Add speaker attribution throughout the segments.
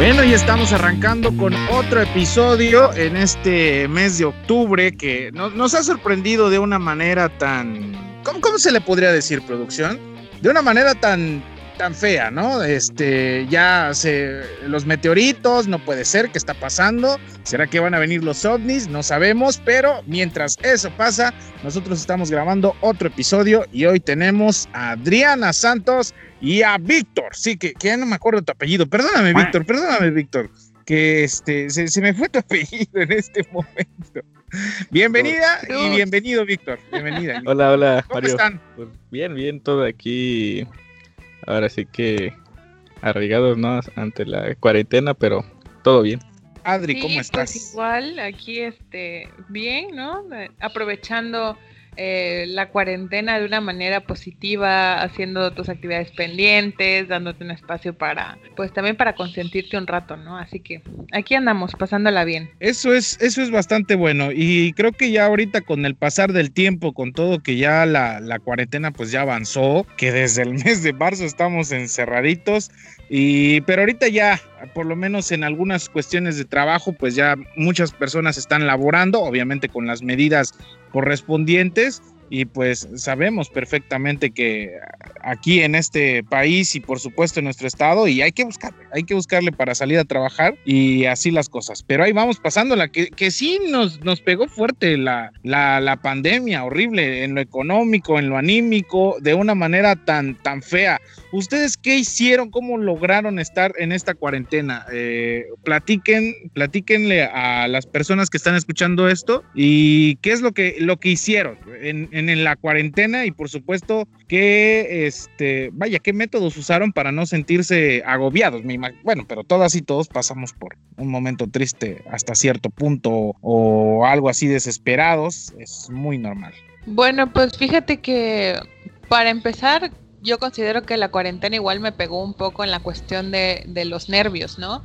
Speaker 1: Bueno, y estamos arrancando con otro episodio en este mes de octubre que nos ha sorprendido de una manera tan... ¿Cómo, ¿Cómo se le podría decir, producción? De una manera tan tan fea, ¿no? Este, ya se, los meteoritos, no puede ser, ¿qué está pasando? ¿Será que van a venir los ovnis? No sabemos, pero mientras eso pasa, nosotros estamos grabando otro episodio y hoy tenemos a Adriana Santos y a Víctor, sí, que, que ya no me acuerdo tu apellido, perdóname Víctor, perdóname Víctor, que este, se, me fue tu apellido en este momento. Bienvenida y bienvenido, Víctor. Bienvenida.
Speaker 2: Hola, hola. ¿Cómo están? Pues bien, bien, todo aquí ahora sí que arraigados ¿no? ante la cuarentena, pero todo bien.
Speaker 1: Adri, ¿cómo pues estás?
Speaker 3: Pues igual, aquí este, bien, ¿no? Aprovechando eh, la cuarentena de una manera positiva, haciendo tus actividades pendientes, dándote un espacio para, pues también para consentirte un rato, ¿no? Así que aquí andamos, pasándola bien.
Speaker 1: Eso es, eso es bastante bueno y creo que ya ahorita con el pasar del tiempo, con todo que ya la, la cuarentena pues ya avanzó, que desde el mes de marzo estamos encerraditos, y, pero ahorita ya, por lo menos en algunas cuestiones de trabajo, pues ya muchas personas están laborando, obviamente con las medidas correspondientes y pues sabemos perfectamente que aquí en este país y por supuesto en nuestro estado y hay que buscarle, hay que buscarle para salir a trabajar y así las cosas. Pero ahí vamos pasándola, que, que sí nos, nos pegó fuerte la, la, la, pandemia, horrible en lo económico, en lo anímico, de una manera tan, tan fea. ¿Ustedes qué hicieron? ¿Cómo lograron estar en esta cuarentena? Eh, platiquen, platíquenle a las personas que están escuchando esto y qué es lo que, lo que hicieron en en, la cuarentena y por supuesto que, este, vaya, qué métodos usaron para no sentirse agobiados. Bueno, pero todas y todos pasamos por un momento triste hasta cierto punto o algo así desesperados. Es muy normal.
Speaker 3: Bueno, pues fíjate que para empezar, yo considero que la cuarentena igual me pegó un poco en la cuestión de, de los nervios, ¿no?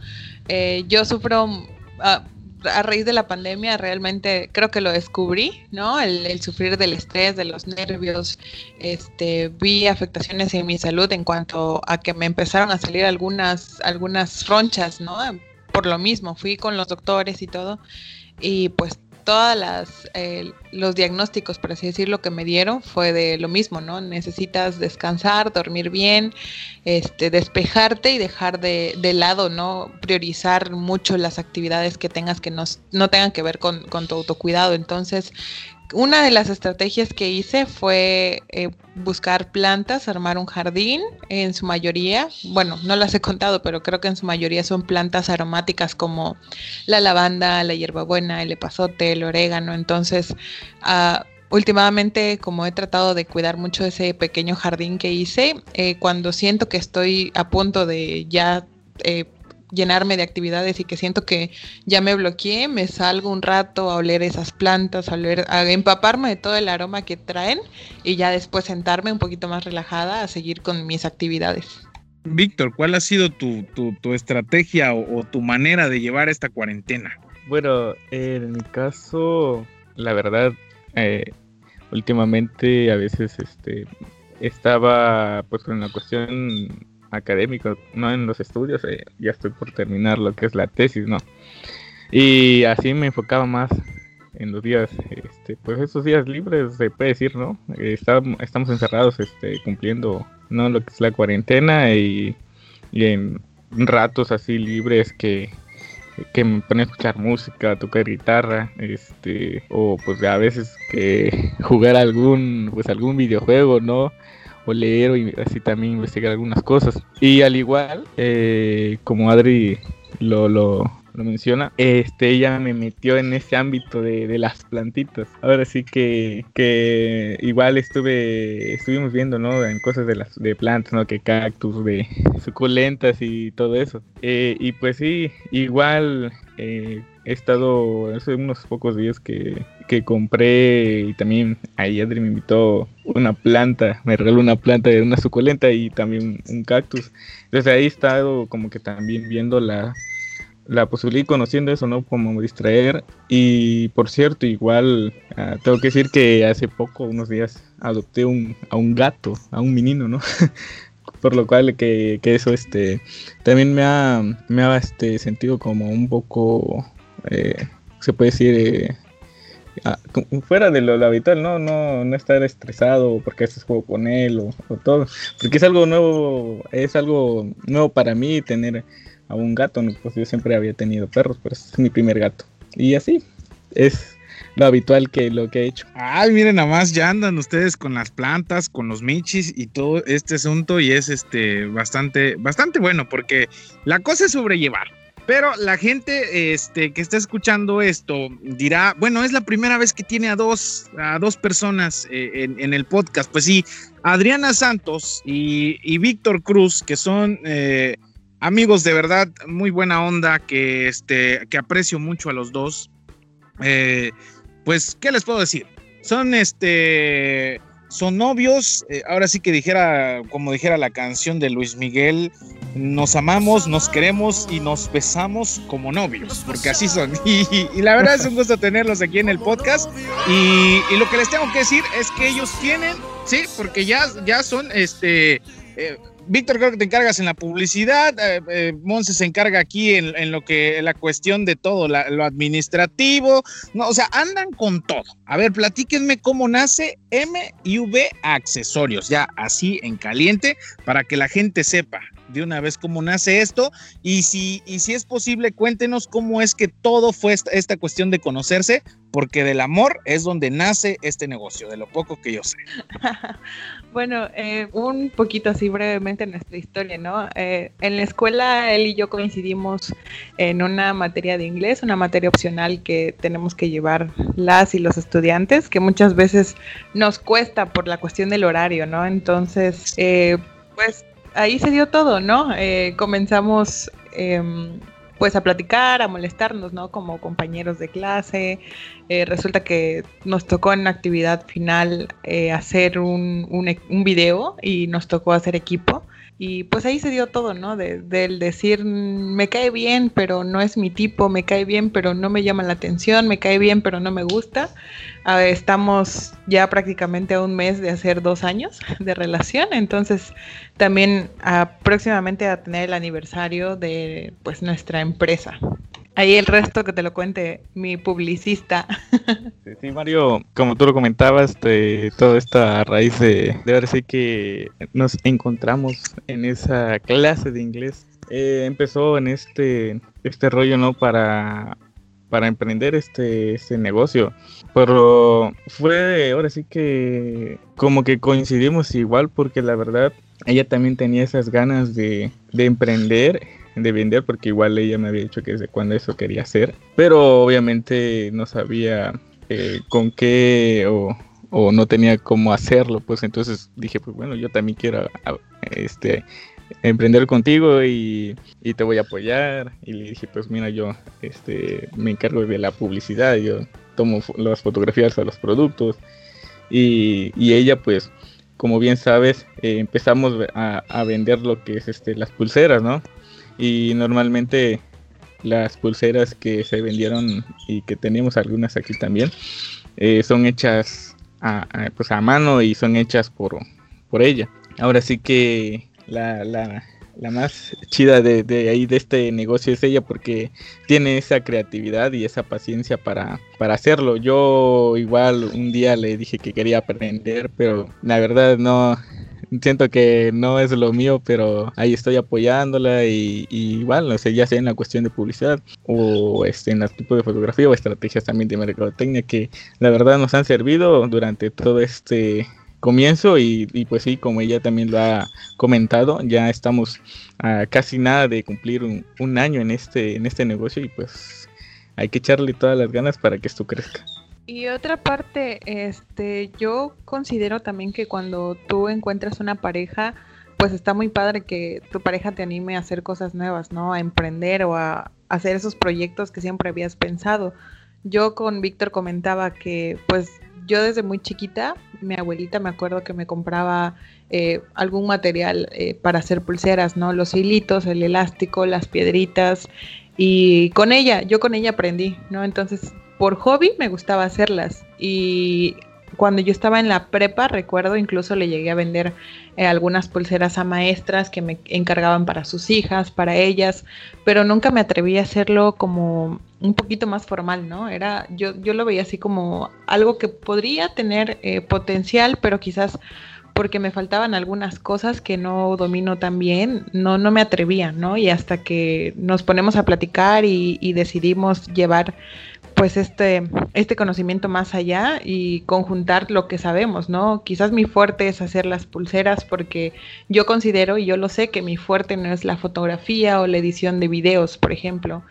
Speaker 3: Eh, yo sufro, ah, a raíz de la pandemia realmente creo que lo descubrí, ¿no? El, sufrir del estrés, de los nervios, este, vi afectaciones en mi salud en cuanto a que me empezaron a salir algunas, algunas ronchas, ¿no? Por lo mismo, fui con los doctores y todo, y pues todas las eh, los diagnósticos, por así decirlo, que me dieron fue de lo mismo, ¿no? Necesitas descansar, dormir bien, este, despejarte y dejar de, de lado, ¿no? Priorizar mucho las actividades que tengas que no, no tengan que ver con, con tu autocuidado. Entonces, una de las estrategias que hice fue eh, buscar plantas, armar un jardín, en su mayoría, bueno, no las he contado, pero creo que en su mayoría son plantas aromáticas como la lavanda, la hierbabuena, el epazote, el orégano. Entonces, uh, últimamente, como he tratado de cuidar mucho ese pequeño jardín que hice, eh, cuando siento que estoy a punto de ya eh, llenarme de actividades y que siento que ya me bloqueé, me salgo un rato a oler esas plantas, a, oler, a empaparme de todo el aroma que traen y ya después sentarme un poquito más relajada a seguir con mis actividades.
Speaker 1: Víctor, ¿cuál ha sido tu, tu, estrategia o, tu manera de llevar esta cuarentena?
Speaker 2: Bueno, en mi caso, la verdad, eh, últimamente a veces este, estaba pues con la cuestión académico, no en los estudios, eh, ya estoy por terminar lo que es la tesis, ¿no? Y así me enfocaba más en los días, este, pues esos días libres, se puede decir, ¿no? estamos, estamos encerrados, este, cumpliendo, ¿no? Lo que es la cuarentena y, en ratos así libres que, que me pone a escuchar música, tocar guitarra, este, o pues a veces que jugar algún, pues algún videojuego, ¿no? O leer o así también investigar algunas cosas. Y al igual, eh, como Adri lo, lo, menciona, este, ella me metió en ese ámbito de, de, las plantitas. Ahora sí que, que igual estuve, estuvimos viendo, ¿no? En cosas de las de plantas, ¿no? Que cactus, de suculentas y todo eso. Eh, y pues sí, igual eh, he estado hace unos pocos días que, que compré y también ahí Adri me invitó una planta, me regaló una planta de una suculenta y también un cactus. Desde ahí he estado como que también viendo la, la posibilidad y conociendo eso, ¿no? Como distraer. Y por cierto, igual ah, tengo que decir que hace poco, unos días, adopté un, a un gato, a un menino, ¿no? por lo cual que, eso este también me ha, me ha este, sentido como un poco, eh, se puede decir, eh, ah, fuera de lo, habitual, ¿no? ¿no? No estar estresado porque haces juego con él o, todo, porque es algo nuevo, es algo nuevo para mí tener a un gato, pues yo siempre había tenido perros, pero es mi primer gato. Y así, es lo habitual que lo que he hecho.
Speaker 1: Ay, miren, nada más ya andan ustedes con las plantas, con los michis y todo este asunto y es este bastante, bastante bueno porque la cosa es sobrellevar. Pero la gente este, que está escuchando esto dirá, bueno, es la primera vez que tiene a dos, a dos personas eh, en, el podcast. Pues sí, Adriana Santos y, Víctor Cruz, que son eh, amigos de verdad, muy buena onda, que, este, que aprecio mucho a los dos. Eh, pues, ¿qué les puedo decir? Son este, son novios, eh, ahora sí que dijera, como dijera la canción de Luis Miguel, nos amamos, nos queremos y nos besamos como novios, porque así son. Y, la verdad es un gusto tenerlos aquí en el podcast. Y, lo que les tengo que decir es que ellos tienen, sí, porque ya, ya son este. Eh, Víctor, creo que te encargas en la publicidad, eh, eh, Monse se encarga aquí en, lo que la cuestión de todo, lo administrativo, no, o sea, andan con todo. A ver, platíquenme cómo nace MV Accesorios, ya así en caliente, para que la gente sepa de una vez cómo nace esto y si, y si es posible, cuéntenos cómo es que todo fue esta, cuestión de conocerse, porque del amor es donde nace este negocio, de lo poco que yo sé.
Speaker 3: bueno, eh, un poquito así brevemente nuestra historia, ¿no? Eh, en la escuela él y yo coincidimos en una materia de inglés, una materia opcional que tenemos que llevar las y los estudiantes, que muchas veces nos cuesta por la cuestión del horario, ¿no? Entonces, eh, pues ahí se dio todo, ¿no? Eh, comenzamos em, pues a platicar, a molestarnos, ¿no? Como compañeros de clase. Eh, resulta que nos tocó en actividad final eh, hacer un, un, un, video y nos tocó hacer equipo. Y pues ahí se dio todo, ¿no? del decir, me cae bien, pero no es mi tipo, me cae bien, pero no me llama la atención, me cae bien, pero no me gusta. Ah, estamos ya prácticamente a un mes de hacer dos años de relación, entonces también ah, próximamente a tener el aniversario de pues nuestra empresa. Ahí el resto que te lo cuente mi publicista.
Speaker 2: Sí, Mario, como tú lo comentabas, de toda esta raíz de, de ahora sí que nos encontramos en esa clase de inglés. Eh, empezó en este, este rollo, ¿no? Para, para emprender este, este negocio. Pero fue ahora sí que como que coincidimos igual porque la verdad ella también tenía esas ganas de, de emprender de vender porque igual ella me había dicho que desde cuando eso quería hacer, pero obviamente no sabía eh, con qué o, no tenía cómo hacerlo, pues entonces dije, pues bueno, yo también quiero este emprender contigo y, te voy a apoyar y le dije, pues mira, yo este me encargo de la publicidad, yo tomo las fotografías a los productos y, ella pues como bien sabes, eh, empezamos a, a, vender lo que es este, las pulseras, ¿no? Y normalmente las pulseras que se vendieron y que tenemos algunas aquí también eh, son hechas a, pues a mano y son hechas por, por ella. Ahora sí que la, la, la más chida de, de, ahí de este negocio es ella porque tiene esa creatividad y esa paciencia para, para hacerlo. Yo igual un día le dije que quería aprender, pero la verdad no, siento que no es lo mío, pero ahí estoy apoyándola y, igual, no sé, ya sea en la cuestión de publicidad o este, en el tipo de fotografía o estrategias también de mercadotecnia que la verdad nos han servido durante todo este comienzo y, pues sí, como ella también lo ha comentado, ya estamos a casi nada de cumplir un, un año en este, en este negocio y pues hay que echarle todas las ganas para que esto crezca.
Speaker 3: Y otra parte, este, yo considero también que cuando tú encuentras una pareja, pues está muy padre que tu pareja te anime a hacer cosas nuevas, ¿no? A emprender o a hacer esos proyectos que siempre habías pensado. Yo con Víctor comentaba que, pues, yo desde muy chiquita, mi abuelita me acuerdo que me compraba eh, algún material eh, para hacer pulseras, ¿no? Los hilitos, el elástico, las piedritas. Y con ella, yo con ella aprendí, ¿no? Entonces por hobby me gustaba hacerlas y cuando yo estaba en la prepa, recuerdo, incluso le llegué a vender eh, algunas pulseras a maestras que me encargaban para sus hijas, para ellas, pero nunca me atreví a hacerlo como un poquito más formal, ¿no? Era, yo, yo lo veía así como algo que podría tener eh, potencial, pero quizás porque me faltaban algunas cosas que no domino tan bien, no, no me atrevía, ¿no? Y hasta que nos ponemos a platicar y, y decidimos llevar pues este, este conocimiento más allá y conjuntar lo que sabemos, ¿no? Quizás mi fuerte es hacer las pulseras porque yo considero y yo lo sé que mi fuerte no es la fotografía o la edición de videos, por ejemplo.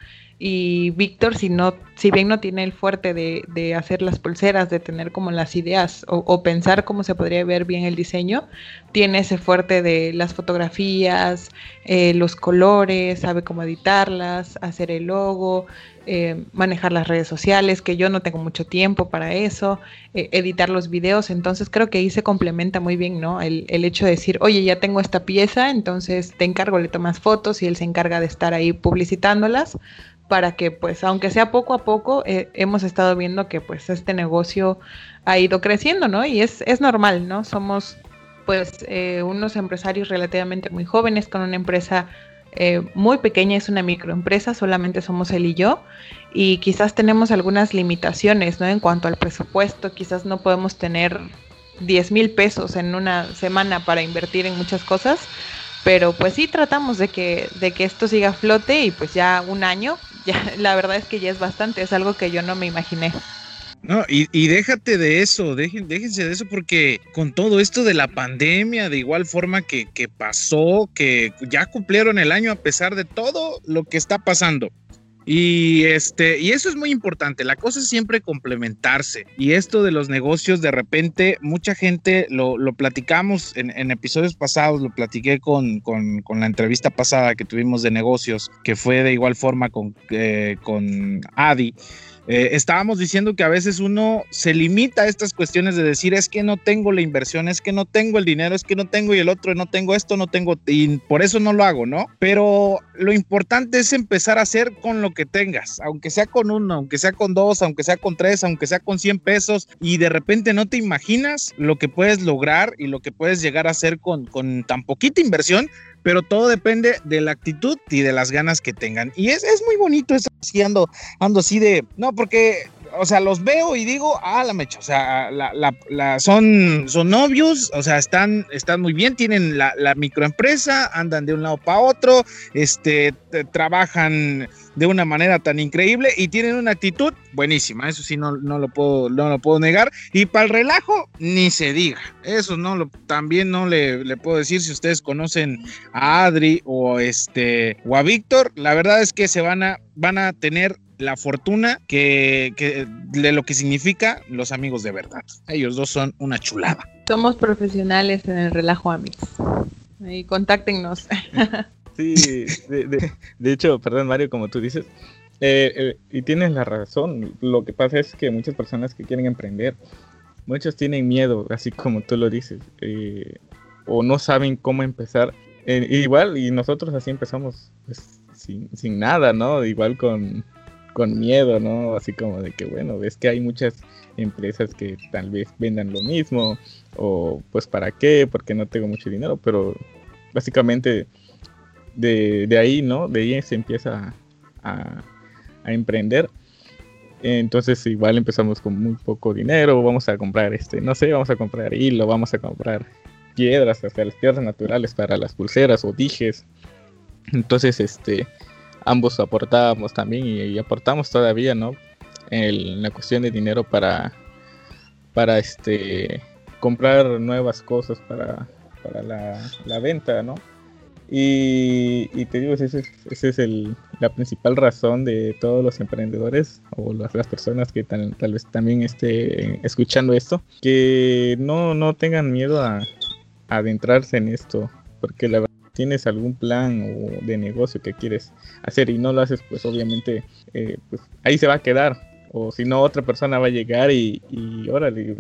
Speaker 3: Y Víctor, si no, si bien no tiene el fuerte de, de hacer las pulseras, de tener como las ideas o, o, pensar cómo se podría ver bien el diseño, tiene ese fuerte de las fotografías, eh, los colores, sabe cómo editarlas, hacer el logo, eh, manejar las redes sociales, que yo no tengo mucho tiempo para eso, eh, editar los videos, entonces creo que ahí se complementa muy bien, ¿no? El, el, hecho de decir, oye, ya tengo esta pieza, entonces te encargo, le tomas fotos y él se encarga de estar ahí publicitándolas para que pues aunque sea poco a poco eh, hemos estado viendo que pues este negocio ha ido creciendo, ¿no? Y es, es normal, ¿no? Somos pues eh, unos empresarios relativamente muy jóvenes con una empresa eh, muy pequeña, es una microempresa, solamente somos él y yo, y quizás tenemos algunas limitaciones, ¿no? En cuanto al presupuesto, quizás no podemos tener 10 mil pesos en una semana para invertir en muchas cosas, pero pues sí tratamos de que, de que esto siga a flote y pues ya un año, ya la verdad es que ya es bastante, es algo que yo no me imaginé.
Speaker 1: No, y, y, déjate de eso, dejen, déjense de eso porque con todo esto de la pandemia, de igual forma que, que pasó, que ya cumplieron el año a pesar de todo lo que está pasando. Y este, y eso es muy importante. La cosa es siempre complementarse. Y esto de los negocios, de repente, mucha gente lo, lo platicamos en, episodios pasados, lo platiqué con, con, con, la entrevista pasada que tuvimos de negocios, que fue de igual forma con, eh, con Adi. Eh, estábamos diciendo que a veces uno se limita a estas cuestiones de decir es que no tengo la inversión, es que no tengo el dinero, es que no tengo y el otro, no tengo esto, no tengo y por eso no lo hago, ¿no? Pero lo importante es empezar a hacer con lo que tengas, aunque sea con uno, aunque sea con dos, aunque sea con tres, aunque sea con 100 pesos y de repente no te imaginas lo que puedes lograr y lo que puedes llegar a hacer con, con tan poquita inversión pero todo depende de la actitud y de las ganas que tengan. Y es, es muy bonito eso, así ando, ando así de, no, porque o sea, los veo y digo, ah, la mecha, o sea, la, la, son, son novios, o sea, están, están muy bien, tienen la, la microempresa, andan de un lado para otro, este, trabajan de una manera tan increíble y tienen una actitud buenísima, eso sí no, no, lo, puedo, no lo puedo negar. Y para el relajo, ni se diga, eso no lo, también no le, le, puedo decir si ustedes conocen a Adri o, este, o a Víctor, la verdad es que se van a, van a tener la fortuna que, que, de lo que significa los amigos de verdad. Ellos dos son una chulada.
Speaker 3: Somos profesionales en el relajo, amigos. Y contáctenos.
Speaker 2: Sí, de, de, hecho, perdón Mario, como tú dices, eh, eh, y tienes la razón, lo que pasa es que muchas personas que quieren emprender, muchos tienen miedo, así como tú lo dices, eh, o no saben cómo empezar. igual, y nosotros así empezamos pues, sin, sin nada, ¿no? Igual con, con miedo, ¿no? Así como de que, bueno, ves que hay muchas empresas que tal vez vendan lo mismo, o pues para qué, porque no tengo mucho dinero, pero básicamente de, de ahí, ¿no? De ahí se empieza a, a, emprender. Entonces igual empezamos con muy poco dinero, vamos a comprar este, no sé, vamos a comprar hilo, vamos a comprar piedras, hasta las piedras naturales para las pulseras o dijes. Entonces, este, ambos aportábamos también y, aportamos todavía, ¿no? En la cuestión de dinero para, para este, comprar nuevas cosas para, para la, la venta, ¿no? Y, te digo, esa es, es el, la principal razón de todos los emprendedores o las, las personas que tal, vez también estén escuchando esto, que no, no tengan miedo a, a adentrarse en esto, porque la verdad tienes algún plan o de negocio que quieres hacer y no lo haces, pues obviamente eh, pues ahí se va a quedar. O si no, otra persona va a llegar y, y órale,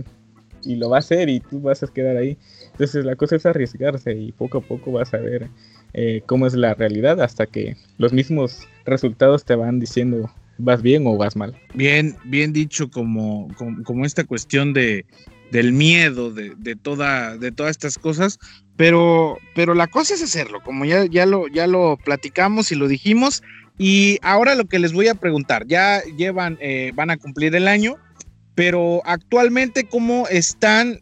Speaker 2: y lo va a hacer y tú vas a quedar ahí. Entonces la cosa es arriesgarse y poco a poco vas a ver eh, cómo es la realidad hasta que los mismos resultados te van diciendo vas bien o vas mal.
Speaker 1: Bien, bien dicho como, como, esta cuestión de, del miedo, de, de, toda, de todas estas cosas, pero, pero la cosa es hacerlo, como ya, ya, lo, ya lo platicamos y lo dijimos, y ahora lo que les voy a preguntar, ya llevan, eh, van a cumplir el año, pero actualmente cómo están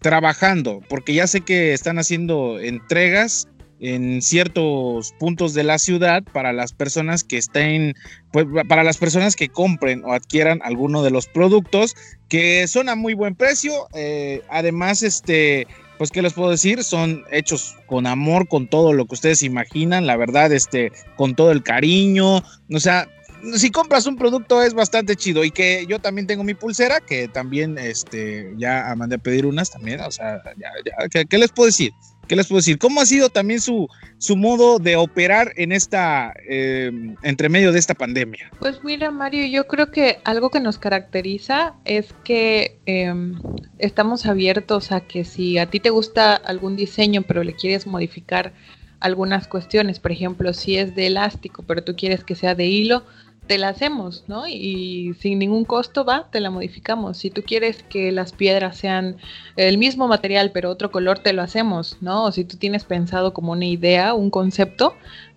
Speaker 1: trabajando, porque ya sé que están haciendo entregas en ciertos puntos de la ciudad para las personas que estén, pues, para las personas que compren o adquieran alguno de los productos que son a muy buen precio. Eh, además, este, pues, ¿qué les puedo decir? Son hechos con amor, con todo lo que ustedes imaginan, la verdad, este, con todo el cariño. O sea, si compras un producto es bastante chido y que yo también tengo mi pulsera que también este ya mandé a pedir unas también o sea ya, ¿qué, les puedo decir ¿Qué les puedo decir? ¿Cómo ha sido también su, su modo de operar en esta, eh, entre medio de esta pandemia?
Speaker 3: Pues mira, Mario, yo creo que algo que nos caracteriza es que em, estamos abiertos a que si a ti te gusta algún diseño, pero le quieres modificar algunas cuestiones, por ejemplo, si es de elástico, pero tú quieres que sea de hilo, te la hacemos, ¿no? Y sin ningún costo va, te la modificamos. Si tú quieres que las piedras sean el mismo material pero otro color, te lo hacemos, ¿no? O si tú tienes pensado como una idea, un concepto,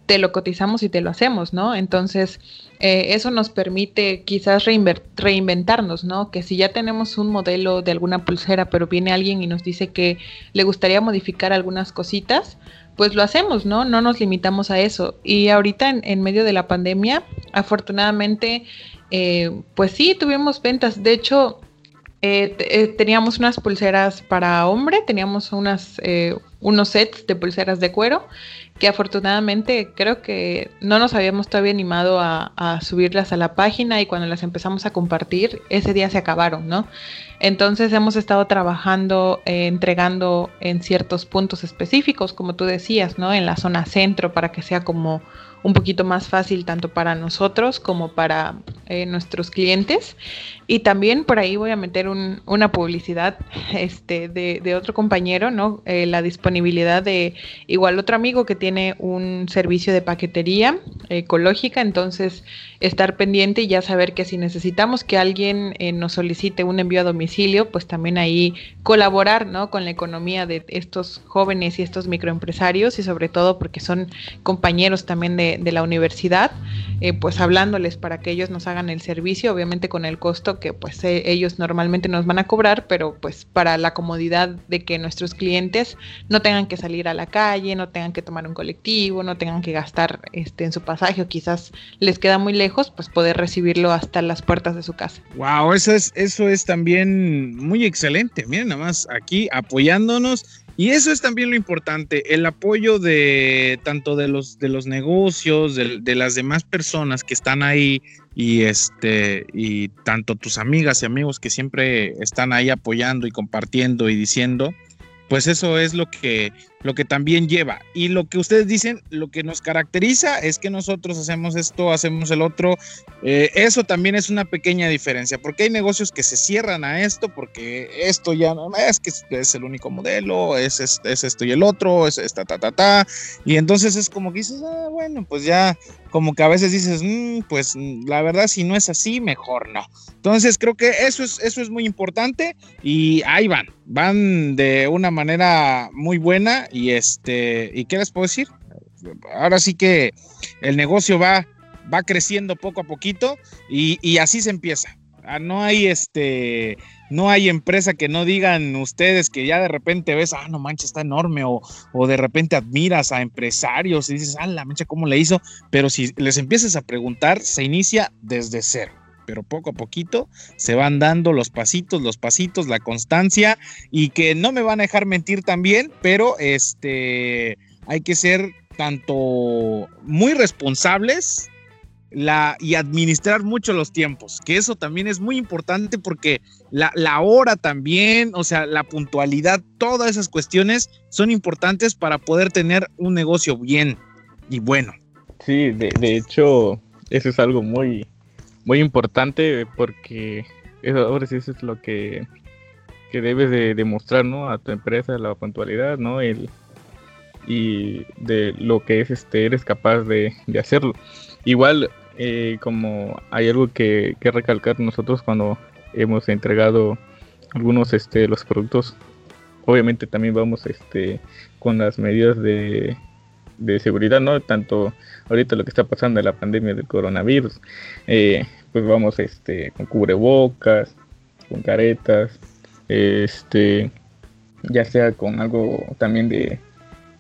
Speaker 3: te lo cotizamos y te lo hacemos, ¿no? Entonces, eh, eso nos permite quizás reinventarnos, ¿no? Que si ya tenemos un modelo de alguna pulsera, pero viene alguien y nos dice que le gustaría modificar algunas cositas, pues lo hacemos, ¿no? No nos limitamos a eso. Y ahorita en, medio de la pandemia, afortunadamente, eh, pues sí, tuvimos ventas. De hecho, eh, teníamos unas pulseras para hombre, teníamos unas, unos sets de pulseras de cuero que afortunadamente creo que no nos habíamos todavía animado a, subirlas a la página y cuando las empezamos a compartir, ese día se acabaron, ¿no? Entonces hemos estado trabajando, eh, entregando en ciertos puntos específicos, como tú decías, ¿no? En la zona centro para que sea como un poquito más fácil tanto para nosotros como para eh, nuestros clientes. Y también por ahí voy a meter una publicidad este, de, otro compañero, ¿no? Eh, la disponibilidad de igual otro amigo que tiene un servicio de paquetería ecológica, entonces estar pendiente y ya saber que si necesitamos que alguien eh, nos solicite un envío a domicilio, pues también ahí colaborar ¿no? con la economía de estos jóvenes y estos microempresarios y sobre todo porque son compañeros también de, la universidad, eh, pues hablándoles para que ellos nos hagan el servicio, obviamente con el costo que pues eh, ellos normalmente nos van a cobrar, pero pues para la comodidad de que nuestros clientes no tengan que salir a la calle, no tengan que tomar un colectivo, no tengan que gastar este, en su pasaje o quizás les queda muy lejos pues poder recibirlo hasta las puertas de su casa.
Speaker 1: Wow, eso es, eso es también muy excelente. Miren, nada más aquí apoyándonos. Y eso es también lo importante, el apoyo de tanto de los, de los negocios, de, las demás personas que están ahí y este y tanto tus amigas y amigos que siempre están ahí apoyando y compartiendo y diciendo, pues eso es lo que lo que también lleva. Y lo que ustedes dicen, lo que nos caracteriza es que nosotros hacemos esto, hacemos el otro. Eh, eso también es una pequeña diferencia, porque hay negocios que se cierran a esto, porque esto ya no es que es el único modelo, es, es, esto y el otro, es esta, ta, ta, ta. Y entonces es como que dices, ah, bueno, pues ya, como que a veces dices, mm, pues la verdad, si no es así, mejor no. Entonces creo que eso es, eso es muy importante y ahí van, van de una manera muy buena y este, ¿y qué les puedo decir? Ahora sí que el negocio va, va creciendo poco a poquito y, así se empieza. Ah, no hay este, no hay empresa que no digan ustedes que ya de repente ves, ah, no manches, está enorme, o, o de repente admiras a empresarios y dices, ah, la mancha, ¿cómo le hizo? Pero si les empiezas a preguntar, se inicia desde cero pero poco a poquito se van dando los pasitos, los pasitos, la constancia y que no me van a dejar mentir también, pero este hay que ser tanto muy responsables la, y administrar mucho los tiempos, que eso también es muy importante porque la, hora también, o sea, la puntualidad, todas esas cuestiones son importantes para poder tener un negocio bien y bueno.
Speaker 2: Sí, de, de hecho, eso es algo muy, muy importante porque eso, ahora sí eso es lo que, que debes de demostrar ¿no? a tu empresa, la puntualidad, ¿no? El, y de lo que es este eres capaz de, hacerlo. Igual eh, como hay algo que, que, recalcar nosotros cuando hemos entregado algunos este los productos obviamente también vamos este con las medidas de, de seguridad no tanto ahorita lo que está pasando en la pandemia del coronavirus eh, pues vamos este con cubrebocas con caretas este ya sea con algo también de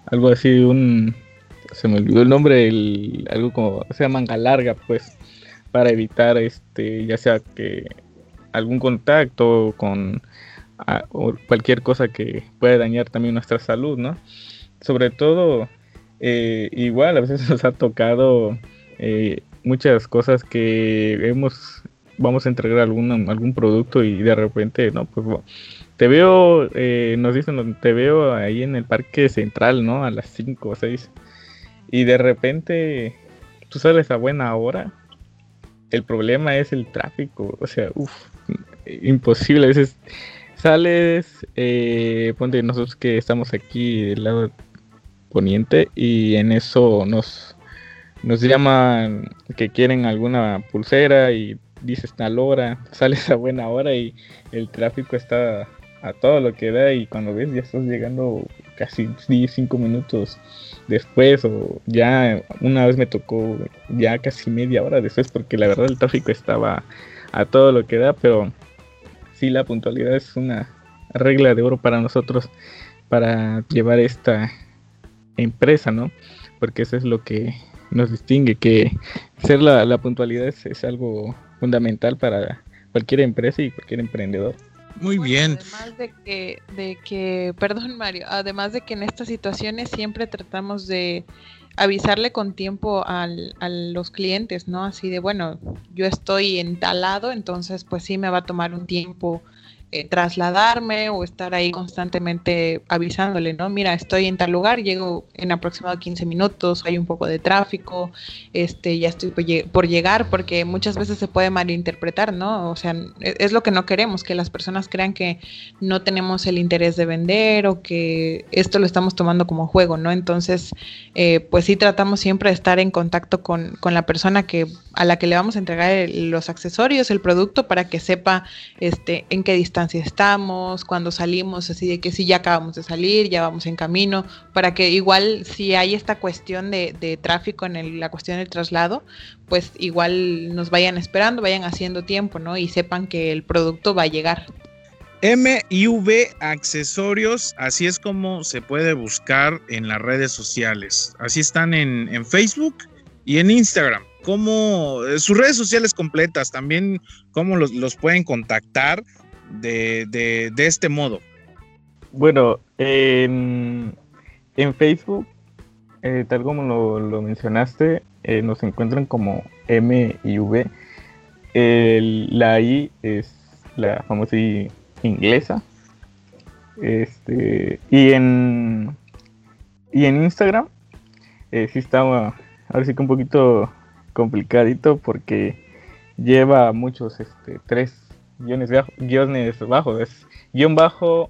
Speaker 2: algo así un se me olvidó el nombre el, algo como sea manga larga pues para evitar este ya sea que algún contacto con cualquier cosa que pueda dañar también nuestra salud, ¿no? Sobre todo, eh, igual a veces nos ha tocado eh, muchas cosas que hemos, vamos a entregar algún, algún producto y de repente, no, pues te veo, eh, nos dicen, te veo ahí en el parque central, ¿no? A las 5 o 6. Y de repente tú sales a buena hora. El problema es el tráfico, o sea, uff, imposible. A veces sales, eh, ponte nosotros que estamos aquí del lado poniente y en eso nos, nos llaman que quieren alguna pulsera y dices tal hora, sales a buena hora y el tráfico está a todo lo que da y cuando ves ya estás llegando casi 5 minutos después o ya una vez me tocó ya casi media hora después porque la verdad el tráfico estaba a todo lo que da pero sí la puntualidad es una regla de oro para nosotros para llevar esta empresa, ¿no? Porque eso es lo que nos distingue, que ser la, puntualidad es, algo fundamental para cualquier empresa y cualquier emprendedor.
Speaker 1: Muy bien.
Speaker 3: Además de que, de que, perdón Mario, además de que en estas situaciones siempre tratamos de avisarle con tiempo al, a los clientes, ¿no? Así de, bueno, yo estoy entalado, entonces pues sí me va a tomar un tiempo eh, trasladarme o estar ahí constantemente avisándole, ¿no? Mira, estoy en tal lugar, llego en aproximadamente 15 minutos, hay un poco de tráfico, este, ya estoy por llegar, porque muchas veces se puede malinterpretar, ¿no? O sea, e-, es lo que no queremos, que las personas crean que no tenemos el interés de vender o que esto lo estamos tomando como juego, ¿no? Entonces, eh, pues sí tratamos siempre de estar en contacto con, con la persona que a la que le vamos a entregar los accesorios, el producto, para que sepa este, en qué distancia estamos, cuando salimos, así de que si ya acabamos de salir, ya vamos en camino, para que igual si hay esta cuestión de, tráfico en la cuestión del traslado, pues igual nos vayan esperando, vayan haciendo tiempo, ¿no? Y sepan que el producto va a llegar.
Speaker 1: MIV Accesorios, así es como se puede buscar en las redes sociales. Así están en, en Facebook y en Instagram cómo, eh, sus redes sociales completas, también cómo los, pueden contactar de, de, este modo.
Speaker 2: Bueno, en, Facebook, eh, tal como lo, mencionaste, eh, nos encuentran como M y V. la I es la famosa I inglesa. Este, y en y en Instagram sí estaba ahora sí que un poquito complicadito porque lleva muchos, este, tres guiones, guiones bajos. Es guion bajo,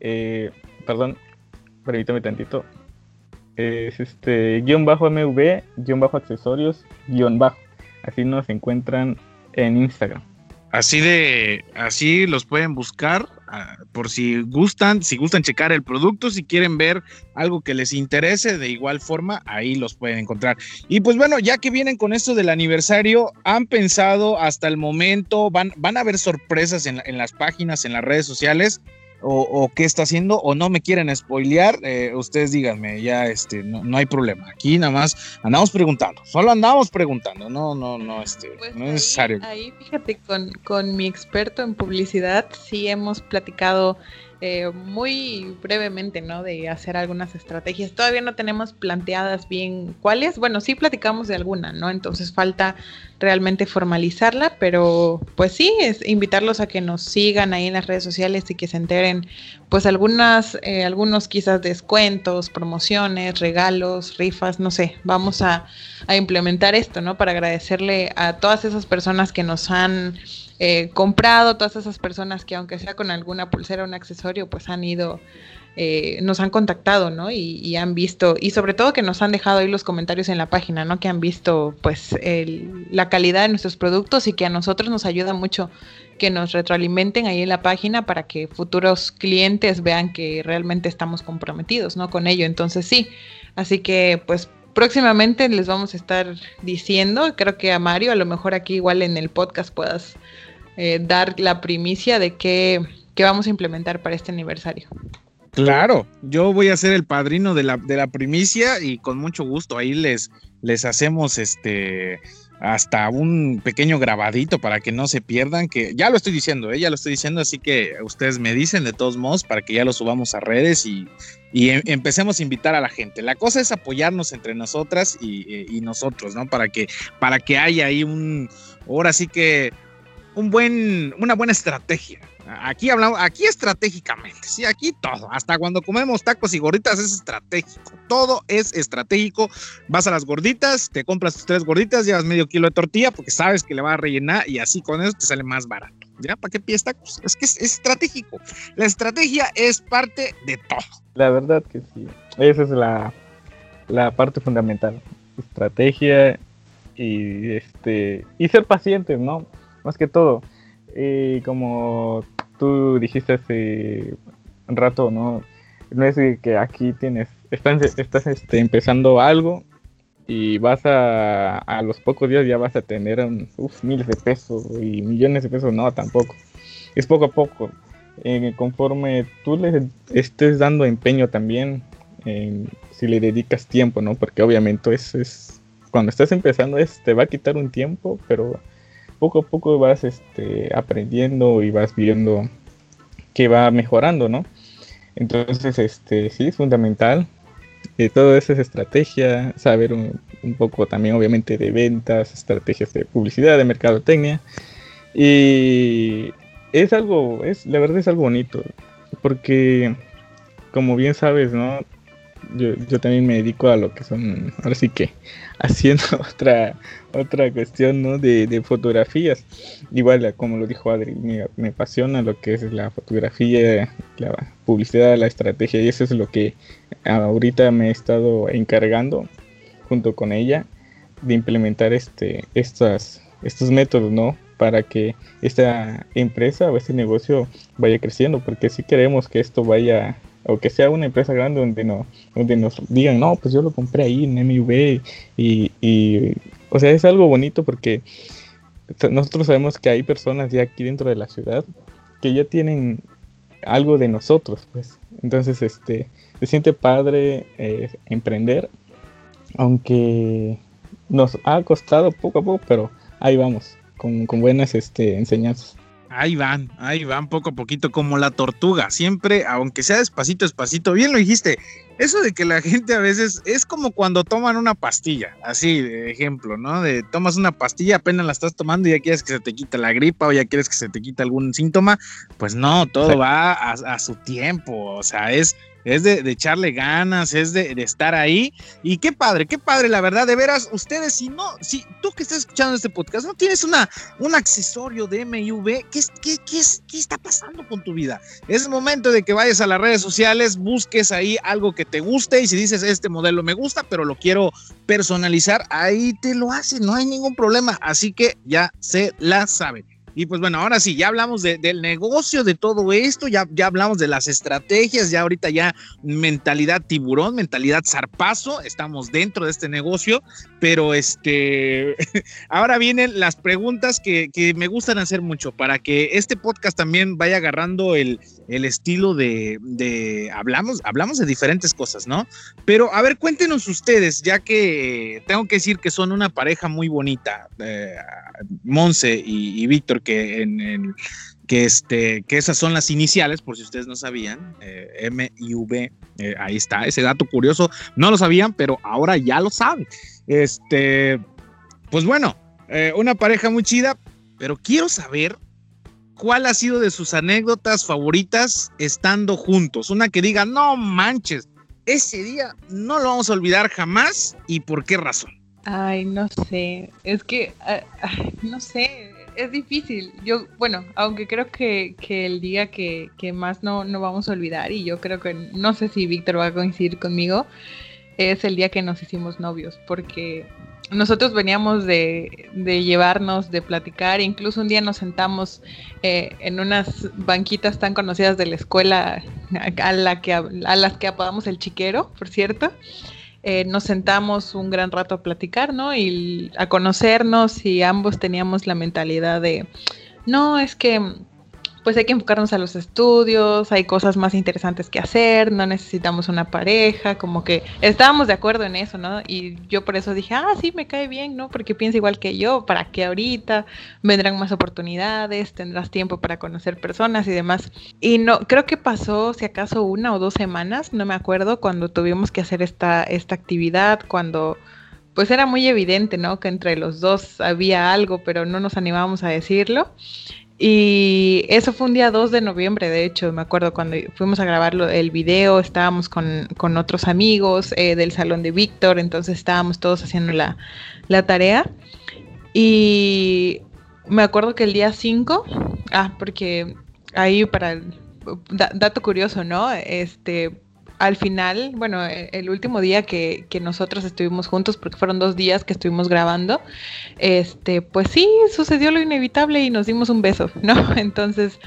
Speaker 2: eh, perdón, permítame tantito. Es este guion bajo MV, guion bajo accesorios, guion bajo. Así nos encuentran en Instagram.
Speaker 1: Así de, así los pueden buscar por si gustan, si gustan checar el producto, si quieren ver algo que les interese, de igual forma, ahí los pueden encontrar. Y pues bueno, ya que vienen con esto del aniversario, han pensado hasta el momento, van, van a haber sorpresas en, en las páginas, en las redes sociales o, qué está haciendo o no me quieren spoilear, eh, ustedes díganme, ya este, no, hay problema. Aquí nada más andamos preguntando, solo andamos preguntando, no, no, no, este, pues no es necesario.
Speaker 3: Ahí fíjate, con, con mi experto en publicidad sí hemos platicado eh, muy brevemente, ¿no? De hacer algunas estrategias. Todavía no tenemos planteadas bien cuáles. Bueno, sí platicamos de alguna, ¿no? Entonces falta realmente formalizarla, pero pues sí, es invitarlos a que nos sigan ahí en las redes sociales y que se enteren, pues algunas, eh, algunos quizás descuentos, promociones, regalos, rifas, no sé. Vamos a, a implementar esto, ¿no? Para agradecerle a todas esas personas que nos han eh, comprado, todas esas personas que aunque sea con alguna pulsera o un accesorio, pues han ido eh, nos han contactado, ¿no? Y, han visto, y sobre todo que nos han dejado ahí los comentarios en la página, ¿no? Que han visto, pues, la calidad de nuestros productos y que a nosotros nos ayuda mucho que nos retroalimenten ahí en la página para que futuros clientes vean que realmente estamos comprometidos, ¿no? Con ello. Entonces, sí. Así que, pues, próximamente les vamos a estar diciendo, creo que a Mario, a lo mejor aquí igual en el podcast puedas eh, dar la primicia de qué, vamos a implementar para este aniversario.
Speaker 1: Claro, yo voy a ser el padrino de la, de la primicia y con mucho gusto ahí les, les hacemos este hasta un pequeño grabadito para que no se pierdan, que ya lo estoy diciendo, ¿eh? ya lo estoy diciendo, así que ustedes me dicen de todos modos para que ya lo subamos a redes y, em, empecemos a invitar a la gente. La cosa es apoyarnos entre nosotras y, nosotros, ¿no? Para que, para que haya ahí un, ahora sí que un buen, una buena estrategia. Aquí hablamos, aquí estratégicamente, sí, aquí todo, hasta cuando comemos tacos y gorditas es estratégico, todo es estratégico. Vas a las gorditas, te compras tus tres gorditas, llevas medio kilo de tortilla porque sabes que le va a rellenar y así con eso te sale más barato. ¿Ya? ¿Para qué pides tacos? Es que es, estratégico. La estrategia es parte de todo.
Speaker 2: La verdad que sí. Esa es la, la parte fundamental. Estrategia y este y ser pacientes, ¿no? Más que todo. Y como tú dijiste hace un rato, ¿no? No es que aquí tienes, estás, estás este, empezando algo y vas a, a los pocos días ya vas a tener miles de pesos y millones de pesos, no, tampoco. Es poco a poco. Eh, conforme tú le estés dando empeño también, si le dedicas tiempo, ¿no? Porque obviamente es, es cuando estás empezando es, te va a quitar un tiempo, pero poco a poco vas este, aprendiendo y vas viendo que va mejorando, ¿no? Entonces, este, sí, es fundamental. Eh, todo eso es estrategia, saber un, poco también, obviamente, de ventas, estrategias de publicidad, de mercadotecnia. Y es algo, es, la verdad es algo bonito, porque, como bien sabes, ¿no? Yo, yo también me dedico a lo que son, ahora sí que, haciendo otra, otra cuestión ¿no? de, fotografías. Igual, como lo dijo Adri, me, me, apasiona lo que es la fotografía, la publicidad, la estrategia, y eso es lo que ahorita me he estado encargando junto con ella de implementar este, estas, estos métodos, ¿no? Para que esta empresa o este negocio vaya creciendo, porque si queremos que esto vaya o que sea una empresa grande donde no donde nos digan no pues yo lo compré ahí en MV y, y o sea es algo bonito porque nosotros sabemos que hay personas ya aquí dentro de la ciudad que ya tienen algo de nosotros pues. Entonces este se siente padre eh, emprender aunque nos ha costado poco a poco pero ahí vamos con, con buenas este enseñanzas.
Speaker 1: Ahí van, ahí van poco a poquito como la tortuga, siempre, aunque sea despacito, despacito, bien lo dijiste, eso de que la gente a veces es como cuando toman una pastilla, así de ejemplo, ¿no? De tomas una pastilla, apenas la estás tomando y ya quieres que se te quite la gripa o ya quieres que se te quite algún síntoma, pues no, todo va a, a su tiempo, o sea, es es de, echarle ganas, es de, estar ahí. Y qué padre, qué padre, la verdad, de veras, ustedes, si no, si tú que estás escuchando este podcast, no tienes una, un accesorio de MIV, ¿qué, qué, qué, ¿qué está pasando con tu vida? Es momento de que vayas a las redes sociales, busques ahí algo que te guste y si dices, este modelo me gusta, pero lo quiero personalizar, ahí te lo hacen, no hay ningún problema. Así que ya se la saben. Y pues bueno, ahora sí, ya hablamos del negocio de todo esto, ya, ya hablamos de las estrategias, ya ahorita ya mentalidad tiburón, mentalidad zarpazo, estamos dentro de este negocio, pero este, ahora vienen las preguntas que, que, me gustan hacer mucho para que este podcast también vaya agarrando el, el estilo de, hablamos, hablamos de diferentes cosas, ¿no? Pero a ver, cuéntenos ustedes, ya que tengo que decir que son una pareja muy bonita, eh, Monse y, Víctor, que que este que esas son las iniciales por si ustedes no sabían eh, M y V eh, ahí está ese dato curioso no lo sabían pero ahora ya lo saben este pues bueno eh, una pareja muy chida pero quiero saber cuál ha sido de sus anécdotas favoritas estando juntos una que diga no manches ese día no lo vamos a olvidar jamás y por qué razón
Speaker 3: Ay, no sé, es que, no sé, es difícil. Yo, bueno, aunque creo que, el día que, más no, no vamos a olvidar, y yo creo que, no sé si Víctor va a coincidir conmigo, es el día que nos hicimos novios, porque nosotros veníamos de, llevarnos, de platicar, incluso un día nos sentamos eh, en unas banquitas tan conocidas de la escuela a, la que, a las que apodamos el chiquero, por cierto. Eh, nos sentamos un gran rato a platicar, ¿no? Y a conocernos y ambos teníamos la mentalidad de, no, es que pues hay que enfocarnos a los estudios, hay cosas más interesantes que hacer, no necesitamos una pareja, como que estábamos de acuerdo en eso, ¿no? Y yo por eso dije, ah, sí, me cae bien, ¿no? Porque piensa igual que yo, para que ahorita vendrán más oportunidades, tendrás tiempo para conocer personas y demás. Y no, creo que pasó, si acaso, una o dos semanas, no me acuerdo, cuando tuvimos que hacer esta, esta actividad, cuando pues era muy evidente, ¿no? Que entre los dos había algo, pero no nos animábamos a decirlo. Y eso fue un día 2 de noviembre, de hecho, me acuerdo cuando fuimos a grabar el video, estábamos con, otros amigos eh, del salón de Víctor, entonces estábamos todos haciendo la, tarea. Y me acuerdo que el día 5, ah, porque ahí para el dato curioso, ¿no? Este, al final, bueno, e, el último día que, nosotros estuvimos juntos, porque fueron dos días que estuvimos grabando, este, pues sí, sucedió lo inevitable y nos dimos un beso, ¿no? Entonces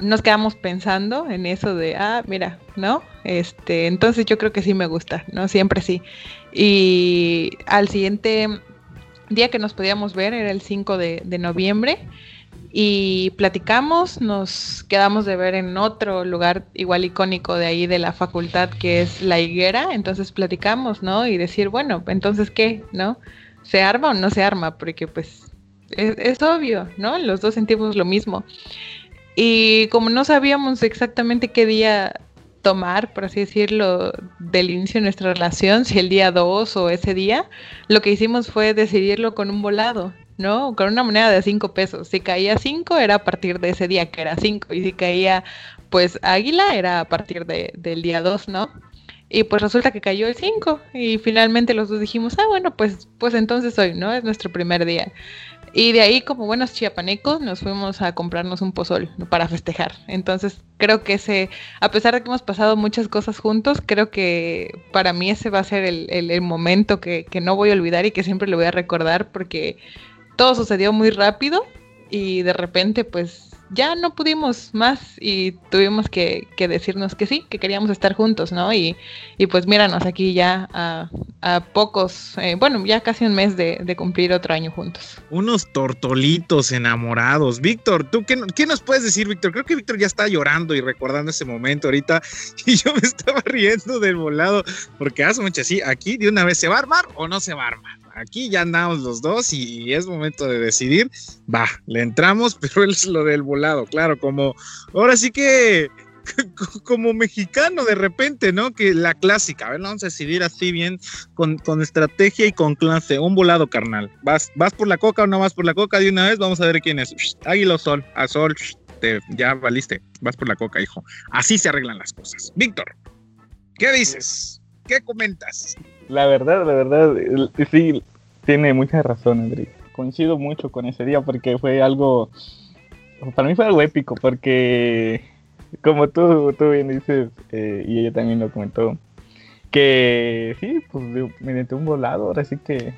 Speaker 3: nos quedamos pensando en eso de, ah, mira, ¿no? Este, entonces yo creo que sí me gusta, ¿no? Siempre sí. Y al siguiente día que nos podíamos ver era el 5 de, de noviembre y platicamos, nos quedamos de ver en otro lugar igual icónico de ahí de la facultad que es La Higuera, entonces platicamos, ¿no? Y decir, bueno, entonces ¿qué? ¿No? ¿Se arma o no se arma? Porque pues es, obvio, ¿no? Los dos sentimos lo mismo. Y como no sabíamos exactamente qué día tomar, por así decirlo, del inicio de nuestra relación, si el día 2 o ese día, lo que hicimos fue decidirlo con un volado. ¿No? Con una moneda de 5 pesos. Si caía 5 era a partir de ese día que era 5 y si caía pues águila era a partir de, del día 2, ¿no? Y pues resulta que cayó el 5 y finalmente los dos dijimos, ah, bueno, pues, pues entonces hoy, ¿no? Es nuestro primer día. Y de ahí, como buenos chiapanecos, nos fuimos a comprarnos un pozol para festejar. Entonces, creo que ese, a pesar de que hemos pasado muchas cosas juntos, creo que para mí ese va a ser el, el, el momento que, que no voy a olvidar y que siempre lo voy a recordar porque todo sucedió muy rápido y de repente pues ya no pudimos más y tuvimos que, decirnos que sí, que queríamos estar juntos, ¿no? Y, pues míranos aquí ya a, pocos, eh, bueno, ya casi un mes de, cumplir otro año juntos.
Speaker 1: Unos tortolitos enamorados. Víctor, ¿tú qué, qué nos puedes decir, Víctor? Creo que Víctor ya está llorando y recordando ese momento ahorita y yo me estaba riendo del volado porque hace mucho así, aquí de una vez se va a armar o no se va a armar aquí ya andamos los dos y, es momento de decidir. Va, le entramos, pero es lo del volado, claro, como ahora sí que como mexicano de repente, ¿no? Que la clásica, a ver, vamos a decidir así bien, con, estrategia y con clase, un volado carnal. ¿Vas, ¿Vas por la coca o no vas por la coca de una vez? Vamos a ver quién es. Águila sol, a sol, te, ya valiste, vas por la coca, hijo. Así se arreglan las cosas. Víctor, ¿qué dices? ¿Qué comentas?
Speaker 2: La verdad, la verdad, sí, tiene mucha razón, Andrés. Coincido mucho con ese día porque fue algo, para mí fue algo épico porque, como tú, tú bien dices, eh, y ella también lo comentó, que sí, pues mediante un volado, ahora sí que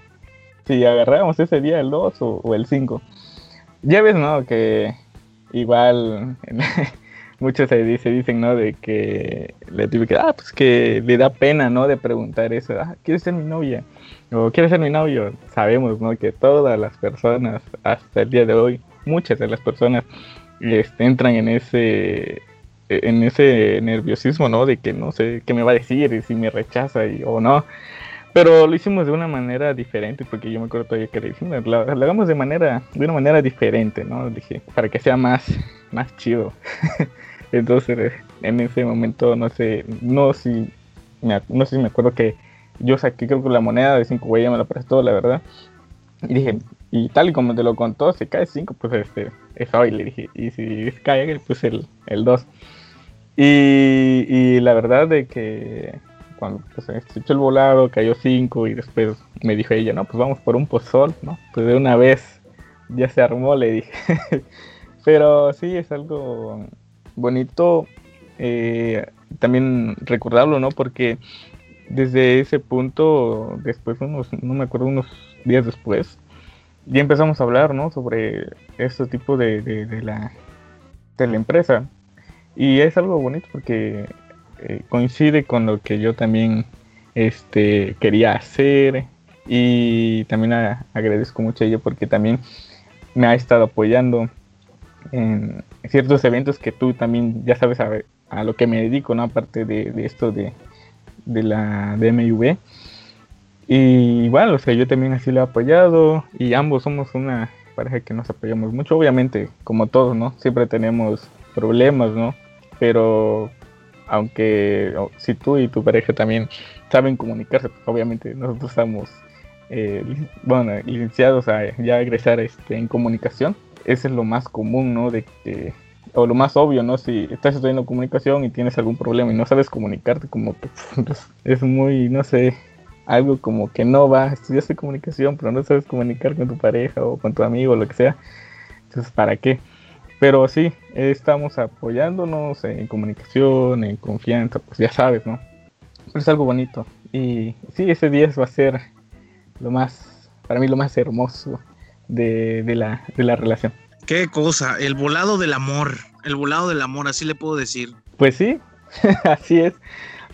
Speaker 2: si agarrábamos ese día el 2 o, el 5, ya ves, ¿no? Que igual muchos se, dice, dicen, ¿no? De que le tuve que, ah, pues que le da pena, ¿no? De preguntar eso, ah, ¿quieres ser mi novia? O ¿quieres ser mi novio? Sabemos, ¿no? Que todas las personas, hasta el día de hoy, muchas de las personas este, entran en ese en ese nerviosismo, ¿no? De que no sé qué me va a decir y si me rechaza y, o no. Pero lo hicimos de una manera diferente, porque yo me acuerdo todavía que le hicimos, lo, hagamos de manera, de una manera diferente, ¿no? Dije, para que sea más, más chido. Entonces, en ese momento, no sé, no, si, no sé si me acuerdo que yo saqué creo que la moneda de 5 güey, me la prestó, la verdad. Y dije, y tal y como te lo contó, si cae 5, pues este, es hoy, le dije. Y si cae, pues el 2. y, y la verdad de que cuando pues, se echó el volado, cayó 5 y después me dijo ella, no, pues vamos por un pozol, ¿no? Pues de una vez ya se armó, le dije. Pero sí, es algo bonito eh, también recordarlo, ¿no? Porque desde ese punto, después, unos, no me acuerdo, unos días después, ya empezamos a hablar, ¿no? Sobre este tipo de, de, la, de la empresa. Y es algo bonito porque eh, coincide con lo que yo también este, quería hacer. Y también agradezco mucho a ella porque también me ha estado apoyando en ciertos eventos que tú también ya sabes a, lo que me dedico, ¿no? Aparte de, de esto de, de la DMV. Y bueno, o sea, yo también así lo he apoyado y ambos somos una pareja que nos apoyamos mucho. Obviamente, como todos, ¿no? Siempre tenemos problemas, ¿no? Pero aunque si tú y tu pareja también saben comunicarse, pues obviamente nosotros estamos, eh, bueno, licenciados a ya egresar este, en comunicación. Eso es lo más común, ¿no? De que o lo más obvio, ¿no? Si estás estudiando comunicación y tienes algún problema y no sabes comunicarte, como pues, es muy, no sé, algo como que no va, estudiaste comunicación, pero no sabes comunicar con tu pareja o con tu amigo lo que sea. Entonces, ¿para qué? Pero sí, estamos apoyándonos en comunicación, en confianza, pues ya sabes, ¿no? Pero es algo bonito. Y sí, ese día va a ser lo más, para mí lo más hermoso de, de, la, de la relación.
Speaker 1: Qué cosa, el volado del amor, el volado del amor, así le puedo decir.
Speaker 2: Pues sí, así es.